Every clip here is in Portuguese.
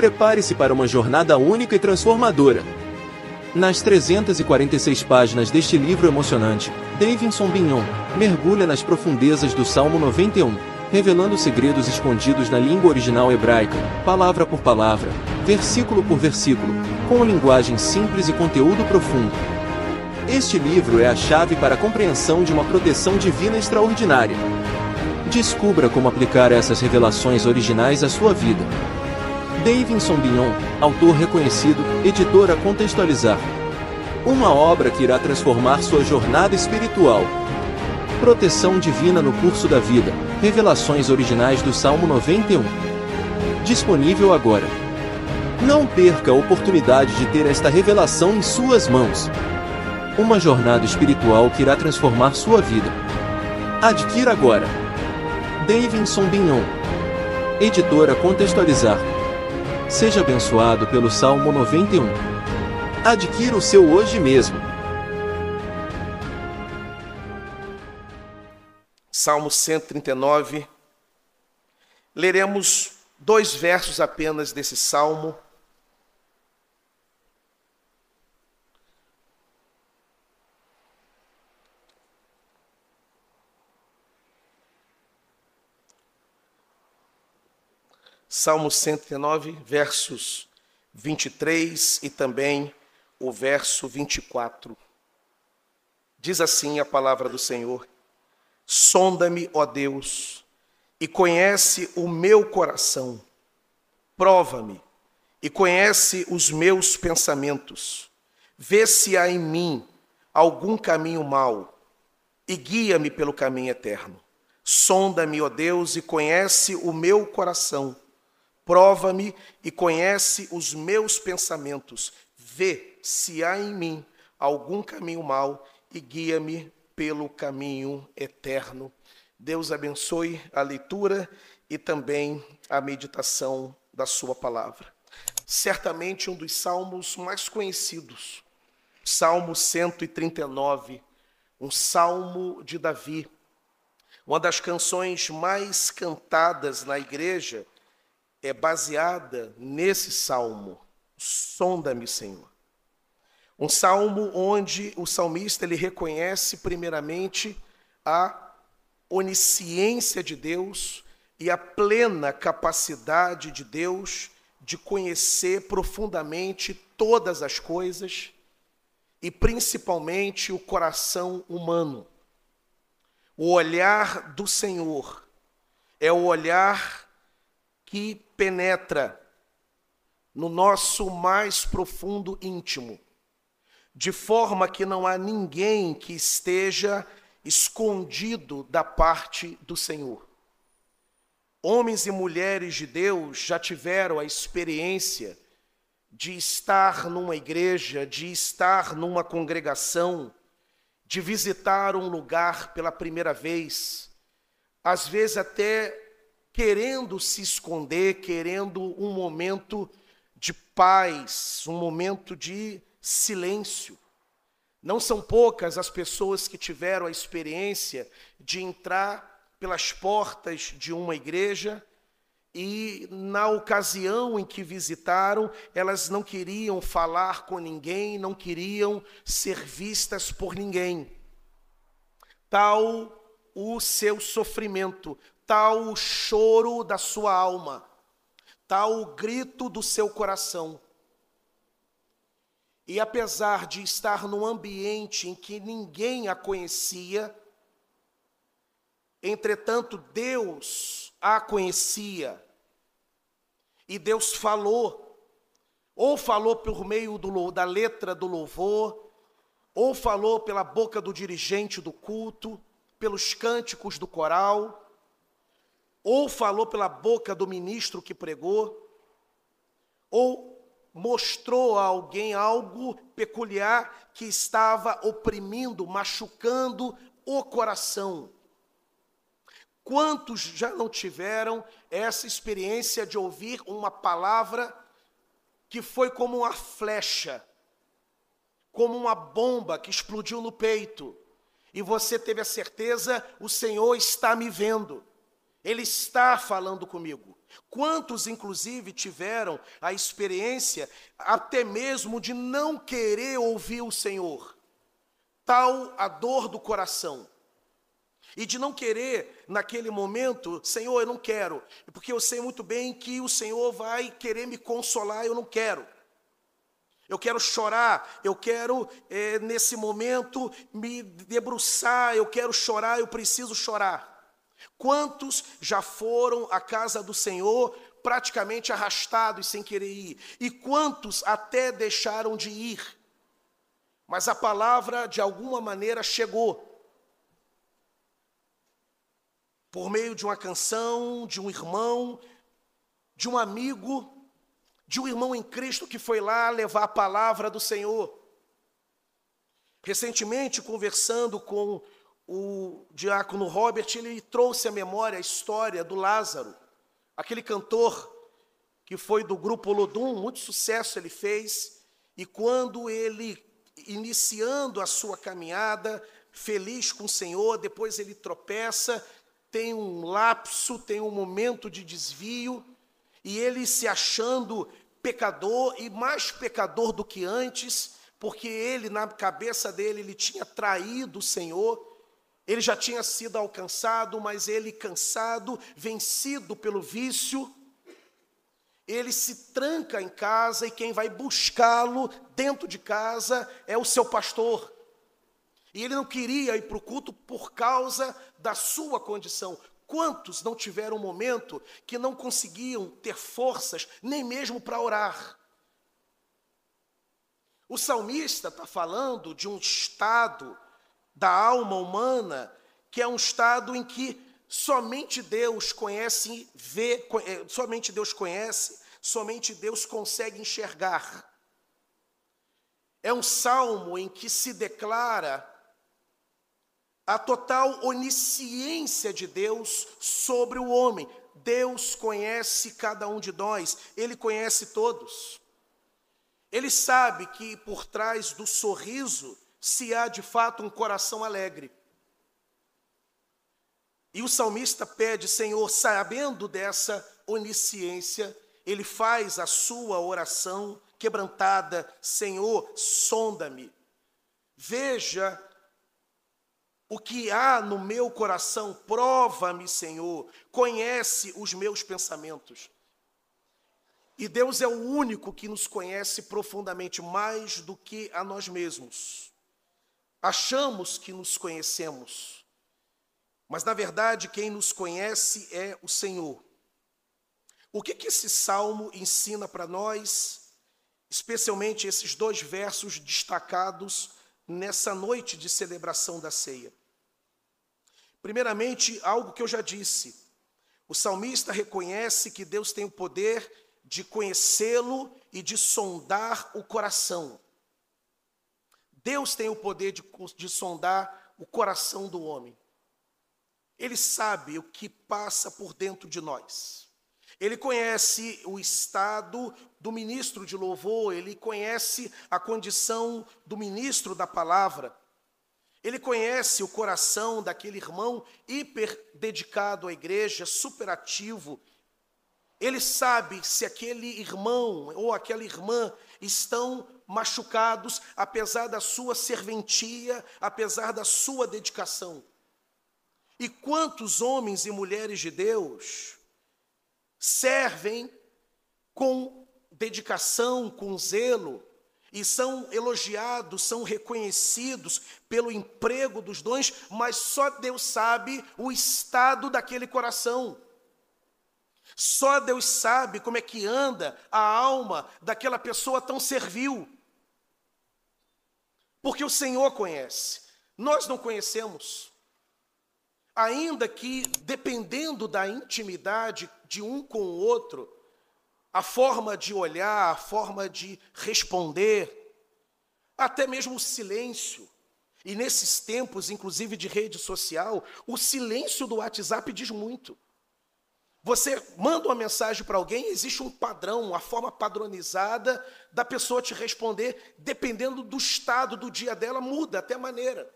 Prepare-se para uma jornada única e transformadora. Nas 346 páginas deste livro emocionante, Davidson Bignon mergulha nas profundezas do Salmo 91, revelando segredos escondidos na língua original hebraica, palavra por palavra, versículo por versículo, com linguagem simples e conteúdo profundo. Este livro é a chave para a compreensão de uma proteção divina extraordinária. Descubra como aplicar essas revelações originais à sua vida. Davidson Bignon, autor reconhecido, editora Contextualizar. Uma obra que irá transformar sua jornada espiritual. Proteção Divina no Curso da Vida. Revelações originais do Salmo 91. Disponível agora. Não perca a oportunidade de ter esta revelação em suas mãos. Uma jornada espiritual que irá transformar sua vida. Adquira agora. Davidson Bignon. Editora Contextualizar. Seja abençoado pelo Salmo 91. Adquira o seu hoje mesmo. Salmo 139. Leremos dois versos apenas desse salmo. Salmo 109, versos 23 e também o verso 24. Diz assim a palavra do Senhor: Sonda-me, ó Deus, e conhece o meu coração. Prova-me e conhece os meus pensamentos. Vê se há em mim algum caminho mau e guia-me pelo caminho eterno. Sonda-me, ó Deus, e conhece o meu coração Prova-me e conhece os meus pensamentos. Vê se há em mim algum caminho mau e guia-me pelo caminho eterno. Deus abençoe a leitura e também a meditação da Sua palavra. Certamente um dos salmos mais conhecidos, Salmo 139, um salmo de Davi, uma das canções mais cantadas na igreja é baseada nesse salmo. Sonda-me, Senhor. Um salmo onde o salmista ele reconhece primeiramente a onisciência de Deus e a plena capacidade de Deus de conhecer profundamente todas as coisas e principalmente o coração humano. O olhar do Senhor é o olhar que penetra no nosso mais profundo íntimo, de forma que não há ninguém que esteja escondido da parte do Senhor. Homens e mulheres de Deus já tiveram a experiência de estar numa igreja, de estar numa congregação, de visitar um lugar pela primeira vez, às vezes até querendo se esconder, querendo um momento de paz, um momento de silêncio. Não são poucas as pessoas que tiveram a experiência de entrar pelas portas de uma igreja e, na ocasião em que visitaram, elas não queriam falar com ninguém, não queriam ser vistas por ninguém. Tal o seu sofrimento, tal o choro da sua alma, tal o grito do seu coração. E apesar de estar num ambiente em que ninguém a conhecia, entretanto Deus a conhecia. E Deus falou, ou falou por meio do, da letra do louvor, ou falou pela boca do dirigente do culto, pelos cânticos do coral, ou falou pela boca do ministro que pregou, ou mostrou a alguém algo peculiar que estava oprimindo, machucando o coração. Quantos já não tiveram essa experiência de ouvir uma palavra que foi como uma flecha, como uma bomba que explodiu no peito, e você teve a certeza: o Senhor está me vendo. Ele está falando comigo. Quantos, inclusive, tiveram a experiência até mesmo de não querer ouvir o Senhor? Tal a dor do coração. E de não querer, naquele momento, Senhor, eu não quero, porque eu sei muito bem que o Senhor vai querer me consolar, eu não quero. Eu quero chorar, eu quero, é, nesse momento, me debruçar, eu quero chorar, eu preciso chorar. Quantos já foram à casa do Senhor praticamente arrastados sem querer ir? E quantos até deixaram de ir? Mas a palavra, de alguma maneira, chegou. Por meio de uma canção, de um irmão, de um amigo, de um irmão em Cristo que foi lá levar a palavra do Senhor. Recentemente, conversando com o diácono Robert, ele trouxe à memória a história do Lázaro, aquele cantor que foi do grupo Lodum, muito sucesso ele fez, e quando ele, iniciando a sua caminhada, feliz com o Senhor, depois ele tropeça, tem um lapso, tem um momento de desvio, e ele se achando pecador, e mais pecador do que antes, porque ele, na cabeça dele, ele tinha traído o Senhor, ele já tinha sido alcançado, mas ele, cansado, vencido pelo vício, ele se tranca em casa e quem vai buscá-lo dentro de casa é o seu pastor. E ele não queria ir para o culto por causa da sua condição. Quantos não tiveram um momento que não conseguiam ter forças nem mesmo para orar? O salmista está falando de um estado da alma humana, que é um estado em que somente Deus conhece, vê, eh, somente Deus conhece, somente Deus consegue enxergar. É um salmo em que se declara a total onisciência de Deus sobre o homem. Deus conhece cada um de nós, Ele conhece todos. Ele sabe que por trás do sorriso se há de fato um coração alegre. E o salmista pede, Senhor, sabendo dessa onisciência, ele faz a sua oração quebrantada: Senhor, sonda-me, veja o que há no meu coração, prova-me, Senhor, conhece os meus pensamentos. E Deus é o único que nos conhece profundamente, mais do que a nós mesmos. Achamos que nos conhecemos, mas na verdade quem nos conhece é o Senhor. O que, que esse salmo ensina para nós, especialmente esses dois versos destacados nessa noite de celebração da ceia? Primeiramente, algo que eu já disse. O salmista reconhece que Deus tem o poder de conhecê-lo e de sondar o coração. Deus tem o poder de, de sondar o coração do homem. Ele sabe o que passa por dentro de nós. Ele conhece o estado do ministro de louvor, ele conhece a condição do ministro da palavra. Ele conhece o coração daquele irmão hiper dedicado à igreja, superativo. Ele sabe se aquele irmão ou aquela irmã estão machucados, apesar da sua serventia, apesar da sua dedicação. E quantos homens e mulheres de Deus servem com dedicação, com zelo, e são elogiados, são reconhecidos pelo emprego dos dons, mas só Deus sabe o estado daquele coração. Só Deus sabe como é que anda a alma daquela pessoa tão servil. Porque o Senhor conhece, nós não conhecemos. Ainda que, dependendo da intimidade de um com o outro, a forma de olhar, a forma de responder, até mesmo o silêncio. E nesses tempos, inclusive de rede social, o silêncio do WhatsApp diz muito. Você manda uma mensagem para alguém, existe um padrão, uma forma padronizada da pessoa te responder, dependendo do estado do dia dela, muda até a maneira.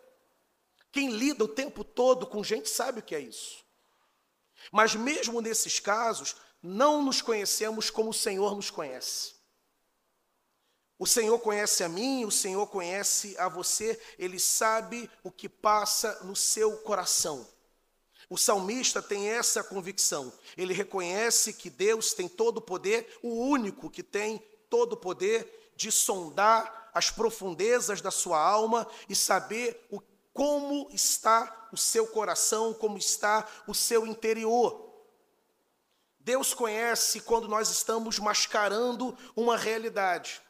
Quem lida o tempo todo com gente sabe o que é isso. Mas mesmo nesses casos, não nos conhecemos como o Senhor nos conhece. O Senhor conhece a mim, o Senhor conhece a você, ele sabe o que passa no seu coração. O salmista tem essa convicção. Ele reconhece que Deus tem todo o poder, o único que tem todo o poder de sondar as profundezas da sua alma e saber o, como está o seu coração, como está o seu interior. Deus conhece quando nós estamos mascarando uma realidade.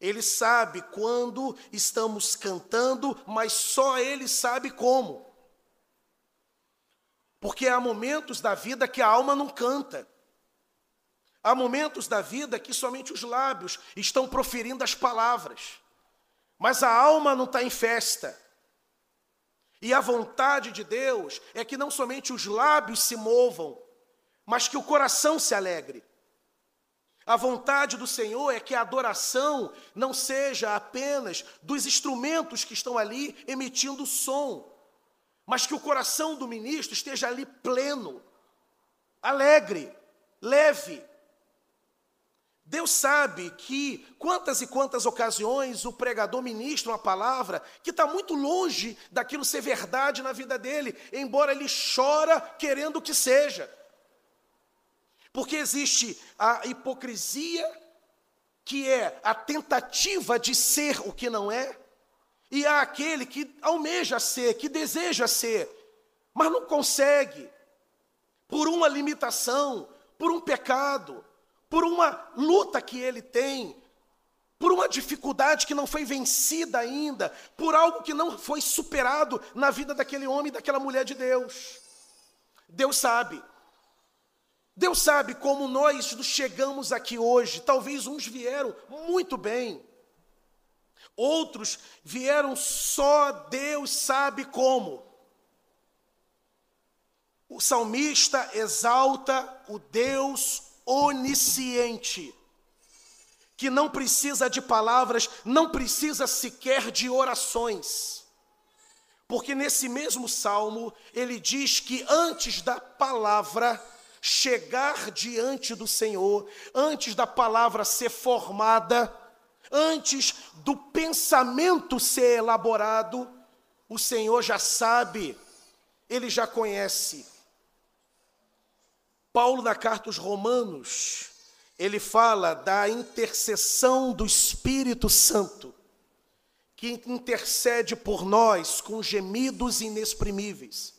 Ele sabe quando estamos cantando, mas só Ele sabe como. Porque há momentos da vida que a alma não canta. Há momentos da vida que somente os lábios estão proferindo as palavras, mas a alma não está em festa. E a vontade de Deus é que não somente os lábios se movam, mas que o coração se alegre. A vontade do Senhor é que a adoração não seja apenas dos instrumentos que estão ali emitindo som, mas que o coração do ministro esteja ali pleno, alegre, leve. Deus sabe que quantas e quantas ocasiões o pregador ministra uma palavra que está muito longe daquilo ser verdade na vida dele, embora ele chora querendo que seja. Porque existe a hipocrisia, que é a tentativa de ser o que não é, e há aquele que almeja ser, que deseja ser, mas não consegue, por uma limitação, por um pecado por uma luta que ele tem, por uma dificuldade que não foi vencida ainda, por algo que não foi superado na vida daquele homem e daquela mulher de Deus. Deus sabe. Deus sabe como nós chegamos aqui hoje. Talvez uns vieram muito bem, outros vieram só Deus sabe como. O salmista exalta o Deus onisciente, que não precisa de palavras, não precisa sequer de orações. Porque nesse mesmo salmo, ele diz que antes da palavra chegar diante do Senhor, antes da palavra ser formada, antes do pensamento ser elaborado, o Senhor já sabe, ele já conhece. Paulo, na carta aos Romanos, ele fala da intercessão do Espírito Santo, que intercede por nós com gemidos inexprimíveis.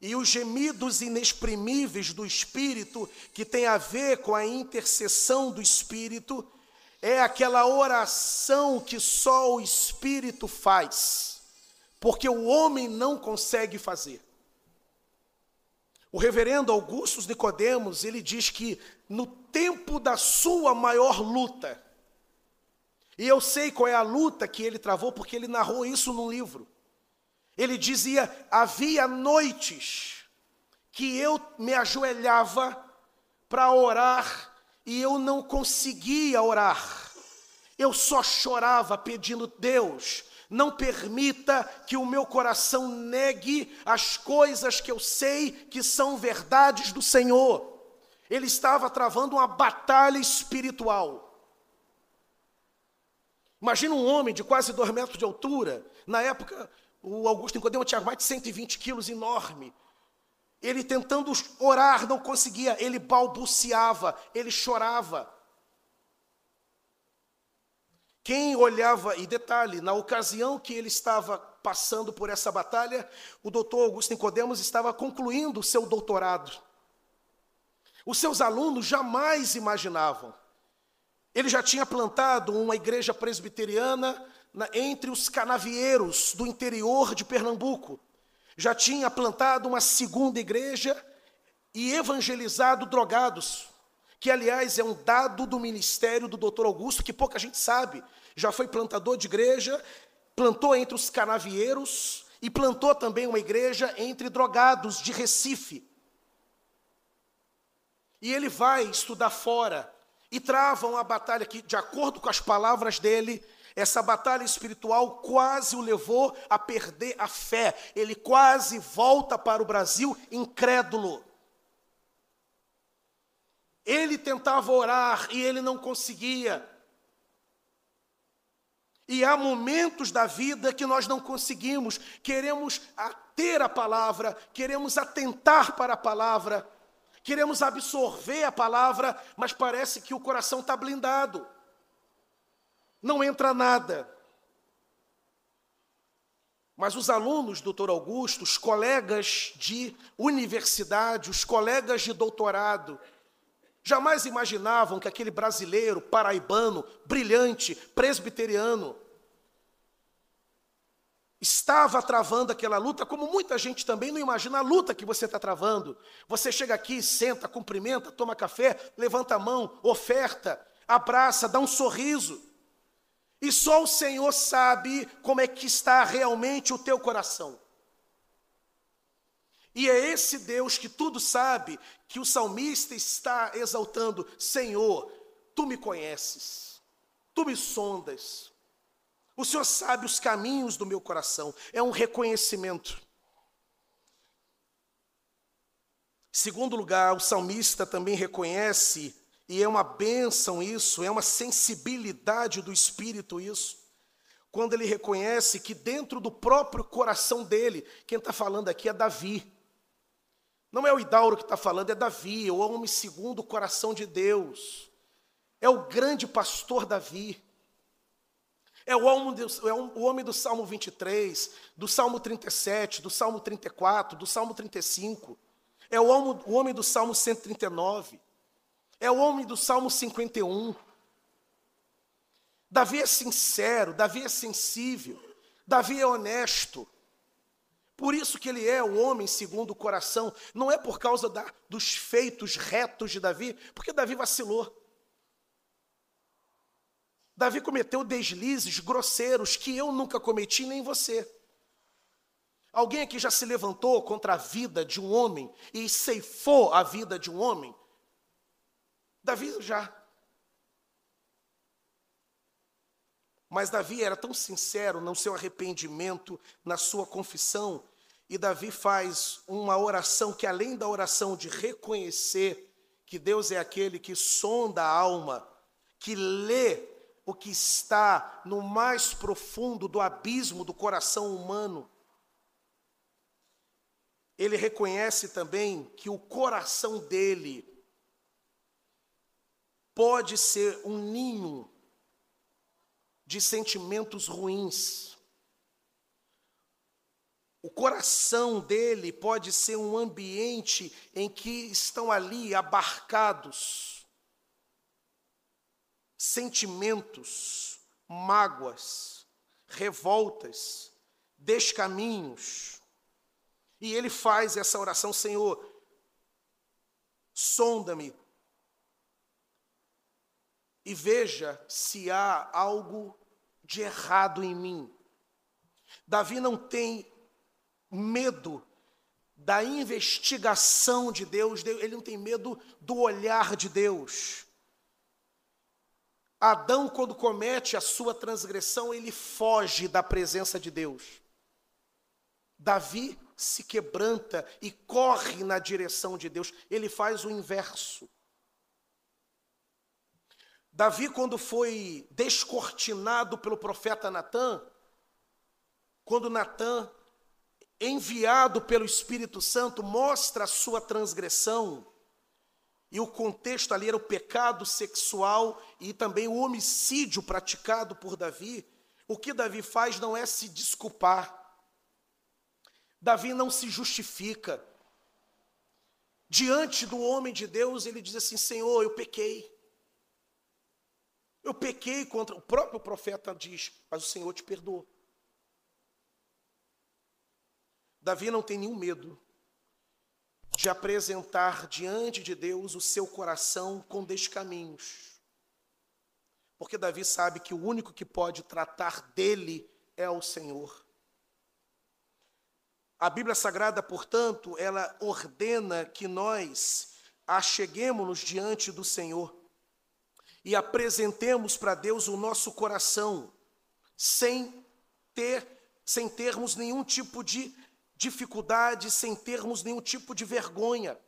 E os gemidos inexprimíveis do Espírito, que tem a ver com a intercessão do Espírito, é aquela oração que só o Espírito faz, porque o homem não consegue fazer. O reverendo Augusto Nicodemos, ele diz que no tempo da sua maior luta, e eu sei qual é a luta que ele travou, porque ele narrou isso num livro. Ele dizia: havia noites que eu me ajoelhava para orar e eu não conseguia orar. Eu só chorava pedindo, Deus, não permita que o meu coração negue as coisas que eu sei que são verdades do Senhor. Ele estava travando uma batalha espiritual. Imagina um homem de quase dois metros de altura. Na época, o Augusto Nicodemo tinha mais de 120 quilos, enorme. Ele tentando orar, não conseguia. Ele balbuciava, ele chorava. Quem olhava, e detalhe, na ocasião que ele estava passando por essa batalha, o doutor Augusto Nicodemos estava concluindo o seu doutorado. Os seus alunos jamais imaginavam. Ele já tinha plantado uma igreja presbiteriana na, entre os canavieiros do interior de Pernambuco. Já tinha plantado uma segunda igreja e evangelizado drogados que aliás é um dado do ministério do doutor Augusto, que pouca gente sabe. Já foi plantador de igreja, plantou entre os canavieiros e plantou também uma igreja entre drogados de Recife. E ele vai estudar fora e trava uma batalha que, de acordo com as palavras dele, essa batalha espiritual quase o levou a perder a fé. Ele quase volta para o Brasil incrédulo. Ele tentava orar e ele não conseguia. E há momentos da vida que nós não conseguimos, queremos ter a palavra, queremos atentar para a palavra, queremos absorver a palavra, mas parece que o coração está blindado, não entra nada. Mas os alunos, doutor Augusto, os colegas de universidade, os colegas de doutorado, Jamais imaginavam que aquele brasileiro paraibano, brilhante, presbiteriano, estava travando aquela luta, como muita gente também não imagina a luta que você está travando. Você chega aqui, senta, cumprimenta, toma café, levanta a mão, oferta, abraça, dá um sorriso. E só o Senhor sabe como é que está realmente o teu coração. E é esse Deus que tudo sabe que o salmista está exaltando: Senhor, tu me conheces, tu me sondas, o Senhor sabe os caminhos do meu coração. É um reconhecimento. Segundo lugar, o salmista também reconhece, e é uma bênção isso, é uma sensibilidade do espírito isso quando ele reconhece que dentro do próprio coração dele, quem está falando aqui é Davi. Não é o Idauro que está falando, é Davi, é o homem segundo o coração de Deus. É o grande pastor Davi. É o homem, do, é o homem do Salmo 23, do Salmo 37, do Salmo 34, do Salmo 35. É o homem, o homem do Salmo 139. É o homem do Salmo 51. Davi é sincero, Davi é sensível, Davi é honesto. Por isso que ele é o homem segundo o coração, não é por causa da, dos feitos retos de Davi, porque Davi vacilou. Davi cometeu deslizes grosseiros que eu nunca cometi, nem você. Alguém aqui já se levantou contra a vida de um homem e ceifou a vida de um homem? Davi já. Mas Davi era tão sincero no seu arrependimento, na sua confissão, e Davi faz uma oração que, além da oração de reconhecer que Deus é aquele que sonda a alma, que lê o que está no mais profundo do abismo do coração humano, ele reconhece também que o coração dele pode ser um ninho de sentimentos ruins o coração dele pode ser um ambiente em que estão ali abarcados sentimentos, mágoas, revoltas, descaminhos. E ele faz essa oração, Senhor, sonda-me e veja se há algo de errado em mim. Davi não tem medo da investigação de Deus, ele não tem medo do olhar de Deus. Adão, quando comete a sua transgressão, ele foge da presença de Deus. Davi se quebranta e corre na direção de Deus, ele faz o inverso. Davi, quando foi descortinado pelo profeta Natã, quando Natã enviado pelo Espírito Santo, mostra a sua transgressão. E o contexto ali era o pecado sexual e também o homicídio praticado por Davi. O que Davi faz não é se desculpar. Davi não se justifica. Diante do homem de Deus, ele diz assim: Senhor, eu pequei. Eu pequei contra. O próprio profeta diz, mas o Senhor te perdoou. Davi não tem nenhum medo de apresentar diante de Deus o seu coração com descaminhos. Porque Davi sabe que o único que pode tratar dele é o Senhor. A Bíblia Sagrada, portanto, ela ordena que nós acheguemos-nos diante do Senhor e apresentemos para Deus o nosso coração sem ter sem termos nenhum tipo de dificuldade sem termos nenhum tipo de vergonha.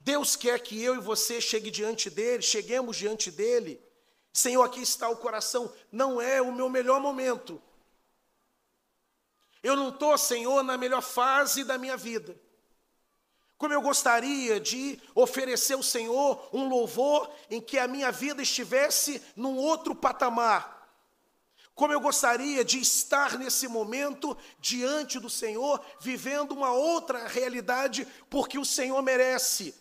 Deus quer que eu e você chegue diante dele, cheguemos diante dele. Senhor, aqui está o coração. Não é o meu melhor momento. Eu não estou, Senhor, na melhor fase da minha vida. Como eu gostaria de oferecer ao Senhor um louvor em que a minha vida estivesse num outro patamar. Como eu gostaria de estar nesse momento diante do Senhor, vivendo uma outra realidade, porque o Senhor merece.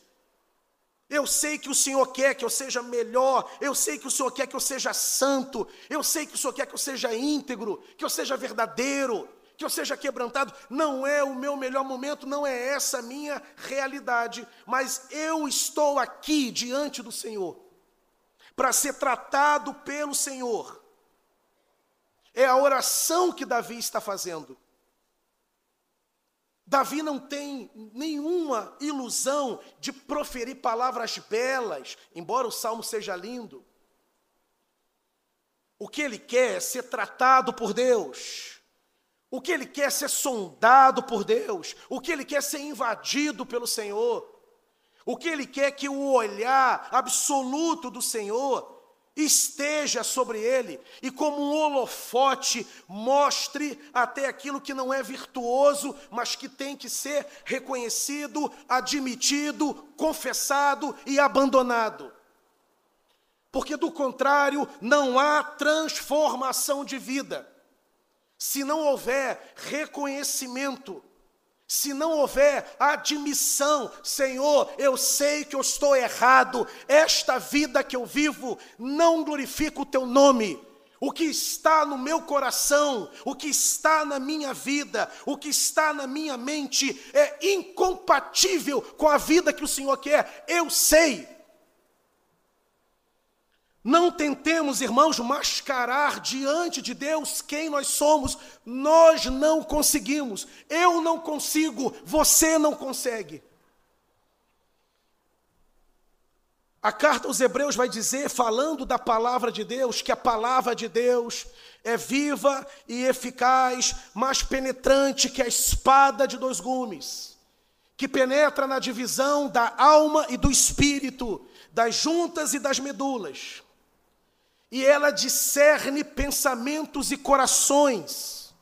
Eu sei que o Senhor quer que eu seja melhor, eu sei que o Senhor quer que eu seja santo, eu sei que o Senhor quer que eu seja íntegro, que eu seja verdadeiro, que eu seja quebrantado. Não é o meu melhor momento, não é essa a minha realidade, mas eu estou aqui diante do Senhor para ser tratado pelo Senhor é a oração que Davi está fazendo. Davi não tem nenhuma ilusão de proferir palavras belas, embora o salmo seja lindo. O que ele quer é ser tratado por Deus. O que ele quer é ser sondado por Deus. O que ele quer é ser invadido pelo Senhor. O que ele quer é que o olhar absoluto do Senhor esteja sobre ele e, como um holofote, mostre até aquilo que não é virtuoso, mas que tem que ser reconhecido, admitido, confessado e abandonado. Porque, do contrário, não há transformação de vida. Se não houver reconhecimento, se não houver admissão, Senhor, eu sei que eu estou errado, esta vida que eu vivo não glorifica o teu nome. O que está no meu coração, o que está na minha vida, o que está na minha mente é incompatível com a vida que o Senhor quer. Eu sei. Não tentemos, irmãos, mascarar diante de Deus quem nós somos. Nós não conseguimos. Eu não consigo, você não consegue. A carta aos Hebreus vai dizer, falando da palavra de Deus, que a palavra de Deus é viva e eficaz, mais penetrante que a espada de dois gumes, que penetra na divisão da alma e do espírito, das juntas e das medulas e ela discerne pensamentos e corações.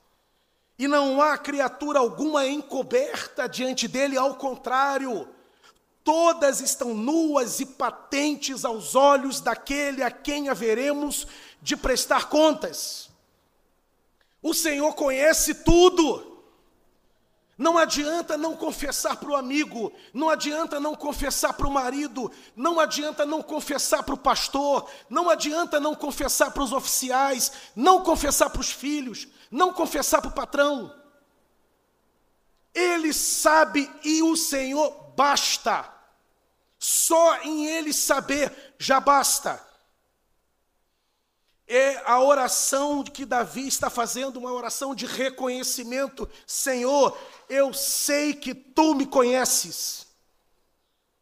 E não há criatura alguma encoberta diante dele, ao contrário, todas estão nuas e patentes aos olhos daquele a quem haveremos de prestar contas. O Senhor conhece tudo. Não adianta não confessar para o amigo, não adianta não confessar para o marido, não adianta não confessar para o pastor, não adianta não confessar para os oficiais, não confessar para os filhos, não confessar para o patrão. Ele sabe e o Senhor basta. Só em Ele saber já basta é a oração que Davi está fazendo, uma oração de reconhecimento. Senhor, eu sei que tu me conheces.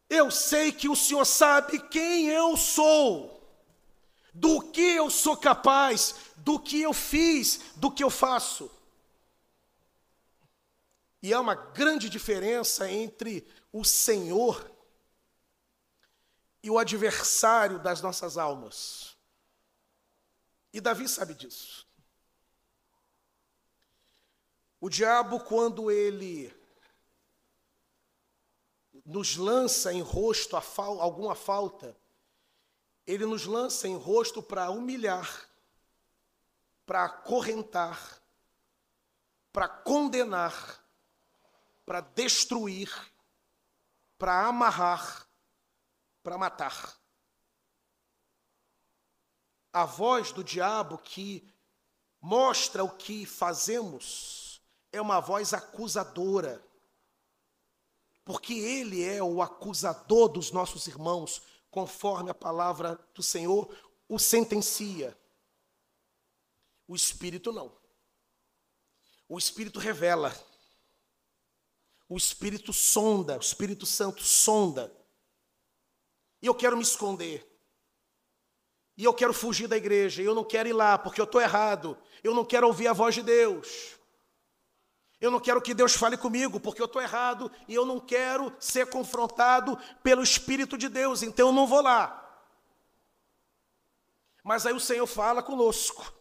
Eu sei que o Senhor sabe quem eu sou, do que eu sou capaz, do que eu fiz, do que eu faço. E há uma grande diferença entre o Senhor e o adversário das nossas almas. E Davi sabe disso. O diabo, quando ele nos lança em rosto fal alguma falta, ele nos lança em rosto para humilhar, para acorrentar, para condenar, para destruir, para amarrar, para matar a voz do diabo que mostra o que fazemos é uma voz acusadora. Porque ele é o acusador dos nossos irmãos, conforme a palavra do Senhor o sentencia. O Espírito não. O Espírito revela. O Espírito sonda, o Espírito Santo sonda. E eu quero me esconder e eu quero fugir da igreja, eu não quero ir lá porque eu estou errado, eu não quero ouvir a voz de Deus. Eu não quero que Deus fale comigo, porque eu estou errado e eu não quero ser confrontado pelo Espírito de Deus, então eu não vou lá. Mas aí o Senhor fala conosco.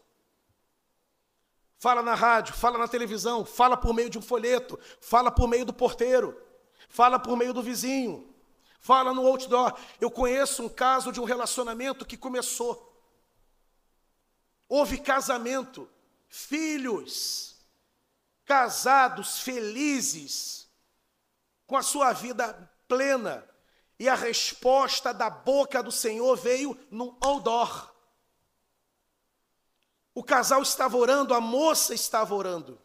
Fala na rádio, fala na televisão, fala por meio de um folheto, fala por meio do porteiro, fala por meio do vizinho, fala no outdoor. Eu conheço um caso de um relacionamento que começou. Houve casamento, filhos, casados, felizes, com a sua vida plena. E a resposta da boca do Senhor veio num outdoor. O casal estava orando, a moça estava orando.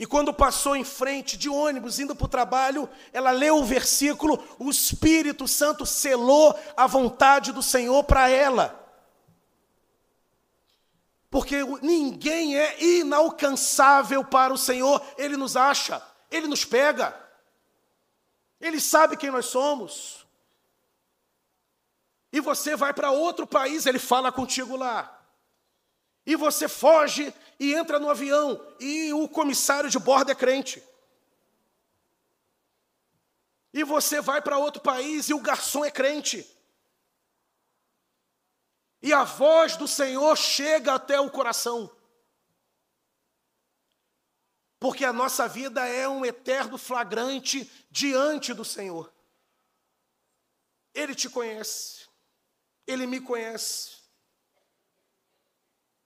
E quando passou em frente de ônibus, indo para o trabalho, ela leu o versículo: o Espírito Santo selou a vontade do Senhor para ela. Porque ninguém é inalcançável para o Senhor, Ele nos acha, Ele nos pega, Ele sabe quem nós somos. E você vai para outro país, Ele fala contigo lá. E você foge e entra no avião, e o comissário de bordo é crente. E você vai para outro país e o garçom é crente. E a voz do Senhor chega até o coração. Porque a nossa vida é um eterno flagrante diante do Senhor. Ele te conhece, ele me conhece.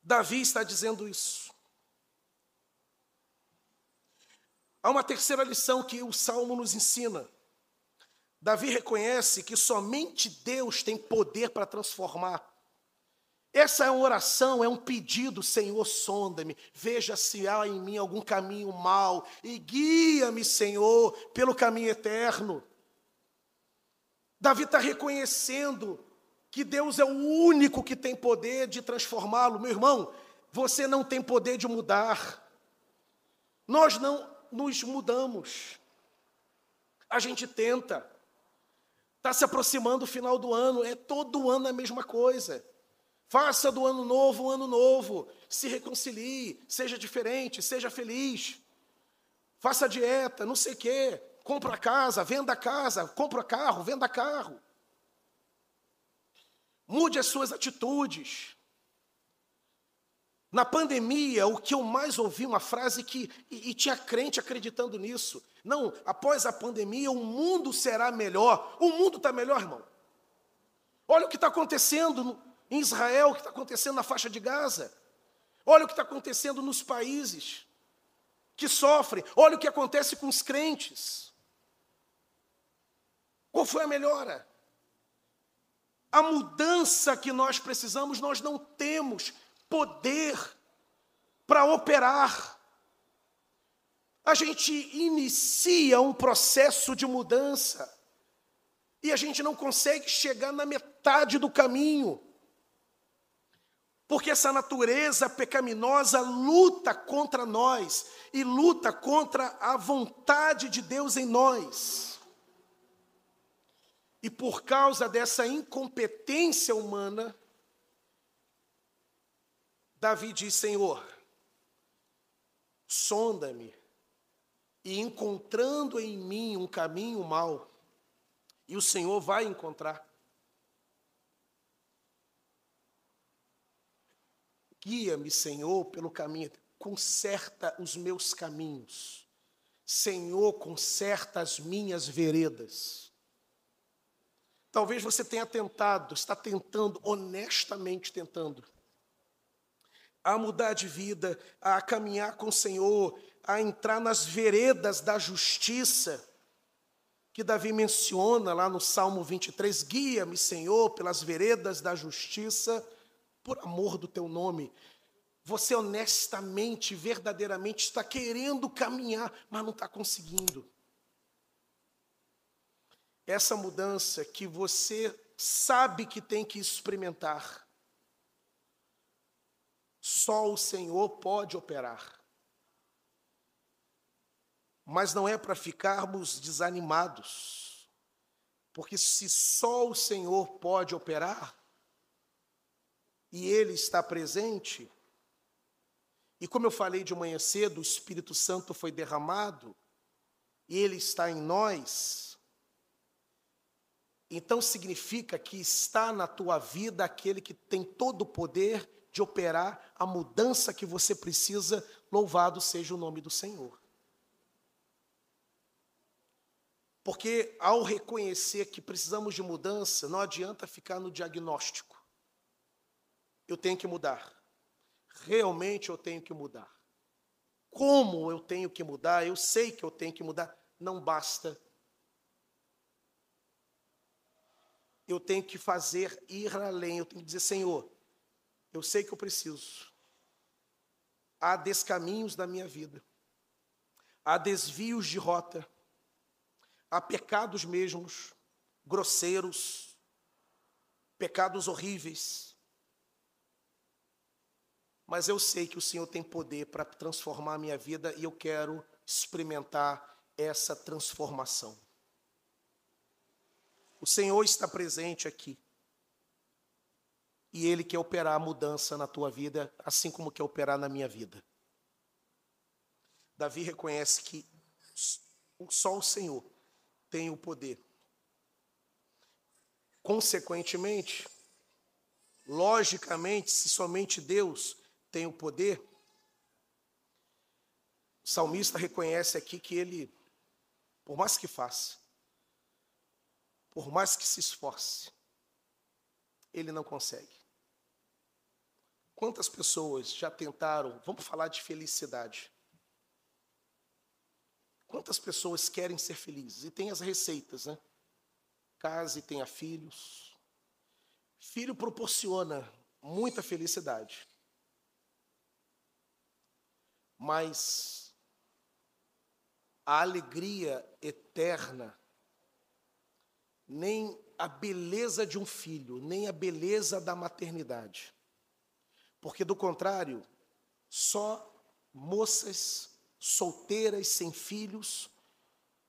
Davi está dizendo isso. Há uma terceira lição que o Salmo nos ensina. Davi reconhece que somente Deus tem poder para transformar. Essa é uma oração, é um pedido, Senhor, sonda-me, veja se há em mim algum caminho mau e guia-me, Senhor, pelo caminho eterno. Davi está reconhecendo que Deus é o único que tem poder de transformá-lo. Meu irmão, você não tem poder de mudar. Nós não nos mudamos. A gente tenta. Está se aproximando o final do ano, é todo ano a mesma coisa. Faça do ano novo um ano novo. Se reconcilie, seja diferente, seja feliz. Faça dieta, não sei o quê. Compra casa, venda casa, compra carro, venda carro. Mude as suas atitudes. Na pandemia, o que eu mais ouvi, uma frase que. E, e tinha crente acreditando nisso. Não, após a pandemia, o mundo será melhor. O mundo está melhor, irmão. Olha o que está acontecendo em Israel, o que está acontecendo na faixa de Gaza. Olha o que está acontecendo nos países que sofrem. Olha o que acontece com os crentes. Qual foi a melhora? a mudança que nós precisamos, nós não temos poder para operar. A gente inicia um processo de mudança e a gente não consegue chegar na metade do caminho. Porque essa natureza pecaminosa luta contra nós e luta contra a vontade de Deus em nós. E por causa dessa incompetência humana, Davi diz: Senhor, sonda-me, e encontrando em mim um caminho mau, e o Senhor vai encontrar. Guia-me, Senhor, pelo caminho, conserta os meus caminhos. Senhor, conserta as minhas veredas. Talvez você tenha tentado, está tentando, honestamente tentando, a mudar de vida, a caminhar com o Senhor, a entrar nas veredas da justiça, que Davi menciona lá no Salmo 23, guia-me, Senhor, pelas veredas da justiça, por amor do teu nome. Você honestamente, verdadeiramente está querendo caminhar, mas não está conseguindo essa mudança que você sabe que tem que experimentar. Só o Senhor pode operar. Mas não é para ficarmos desanimados, porque se só o Senhor pode operar, e Ele está presente, E como eu falei de manhã cedo, o Espírito Santo foi derramado e ele está em nós. Então significa que está na tua vida aquele que tem todo o poder de operar a mudança que você precisa, louvado seja o nome do Senhor. Porque ao reconhecer que precisamos de mudança, não adianta ficar no diagnóstico. Eu tenho que mudar. Realmente eu tenho que mudar. Como eu tenho que mudar? Eu sei que eu tenho que mudar. Não basta. Eu tenho que fazer ir além. Eu tenho que dizer, Senhor, eu sei que eu preciso. Há descaminhos na minha vida. Há desvios de rota há pecados mesmos, grosseiros, pecados horríveis. Mas eu sei que o Senhor tem poder para transformar a minha vida e eu quero experimentar essa transformação. O Senhor está presente aqui. E Ele quer operar a mudança na tua vida, assim como quer operar na minha vida. Davi reconhece que só o Senhor tem o poder. Consequentemente, logicamente, se somente Deus tem o poder, o salmista reconhece aqui que ele, por mais que faça, por mais que se esforce, ele não consegue. Quantas pessoas já tentaram, vamos falar de felicidade, Quantas pessoas querem ser felizes? E tem as receitas, né? Case, tenha filhos. Filho proporciona muita felicidade. Mas a alegria eterna, nem a beleza de um filho, nem a beleza da maternidade. Porque, do contrário, só moças solteiras sem filhos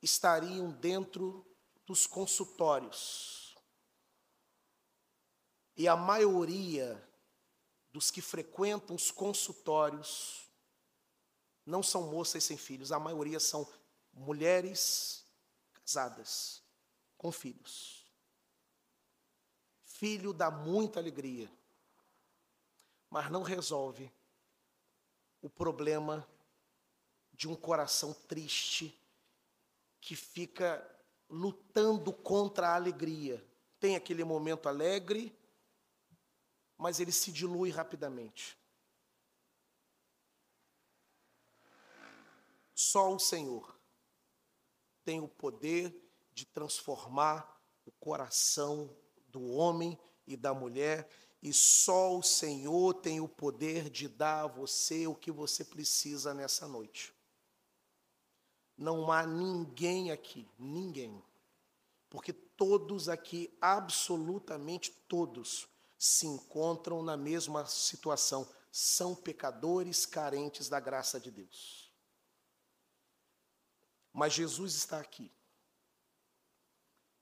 estariam dentro dos consultórios. E a maioria dos que frequentam os consultórios não são moças sem filhos, a maioria são mulheres casadas com filhos. Filho dá muita alegria, mas não resolve o problema de um coração triste que fica lutando contra a alegria. Tem aquele momento alegre, mas ele se dilui rapidamente. Só o Senhor tem o poder de transformar o coração do homem e da mulher, e só o Senhor tem o poder de dar a você o que você precisa nessa noite. Não há ninguém aqui, ninguém. Porque todos aqui, absolutamente todos, se encontram na mesma situação. São pecadores carentes da graça de Deus. Mas Jesus está aqui.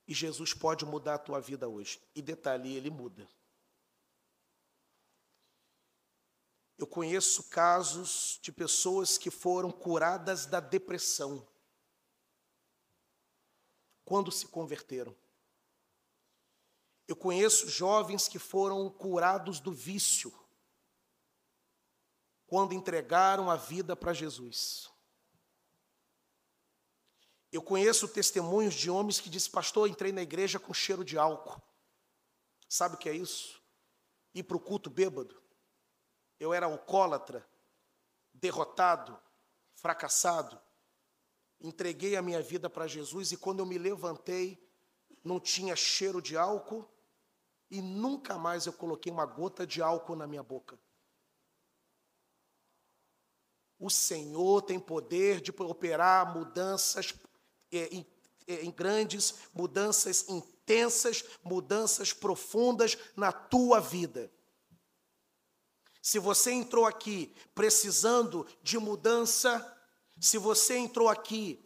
E Jesus pode mudar a tua vida hoje. E detalhe, ele muda. Eu conheço casos de pessoas que foram curadas da depressão quando se converteram. Eu conheço jovens que foram curados do vício quando entregaram a vida para Jesus. Eu conheço testemunhos de homens que dizem, pastor, entrei na igreja com cheiro de álcool. Sabe o que é isso? Ir para o culto bêbado eu era alcoólatra, derrotado, fracassado. Entreguei a minha vida para Jesus e quando eu me levantei, não tinha cheiro de álcool e nunca mais eu coloquei uma gota de álcool na minha boca. O Senhor tem poder de operar mudanças em, em grandes, mudanças intensas, mudanças profundas na tua vida. Se você entrou aqui precisando de mudança, se você entrou aqui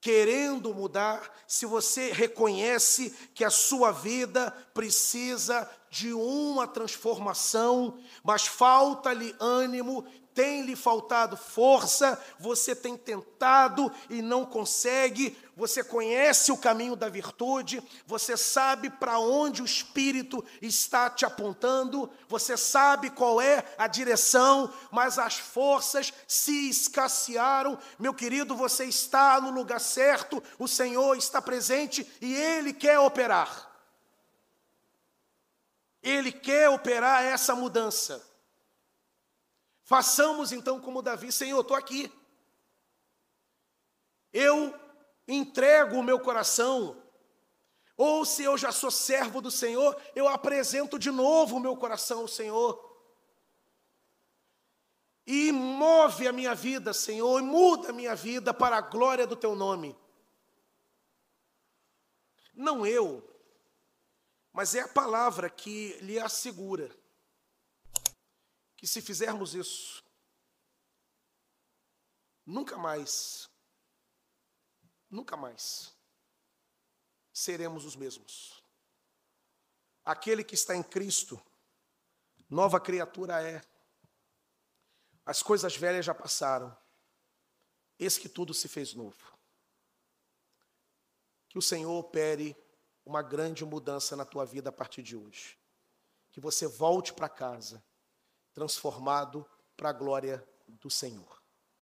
querendo mudar, se você reconhece que a sua vida precisa de uma transformação, mas falta-lhe ânimo, tem lhe faltado força, você tem tentado e não consegue, você conhece o caminho da virtude, você sabe para onde o Espírito está te apontando, você sabe qual é a direção, mas as forças se escassearam. Meu querido, você está no lugar certo, o Senhor está presente e Ele quer operar. Ele quer operar essa mudança. Façamos então como Davi, Senhor, estou aqui. Eu entrego o meu coração. Ou se eu já sou servo do Senhor, eu apresento de novo o meu coração ao Senhor. E move a minha vida, Senhor, e muda a minha vida para a glória do teu nome. Não eu, mas é a palavra que lhe assegura que se fizermos isso, nunca mais, nunca mais seremos os mesmos. Aquele que está em Cristo, nova criatura é. As coisas velhas já passaram, eis que tudo se fez novo. Que o Senhor opere uma grande mudança na tua vida a partir de hoje. Que você volte para casa transformado para a glória do Senhor.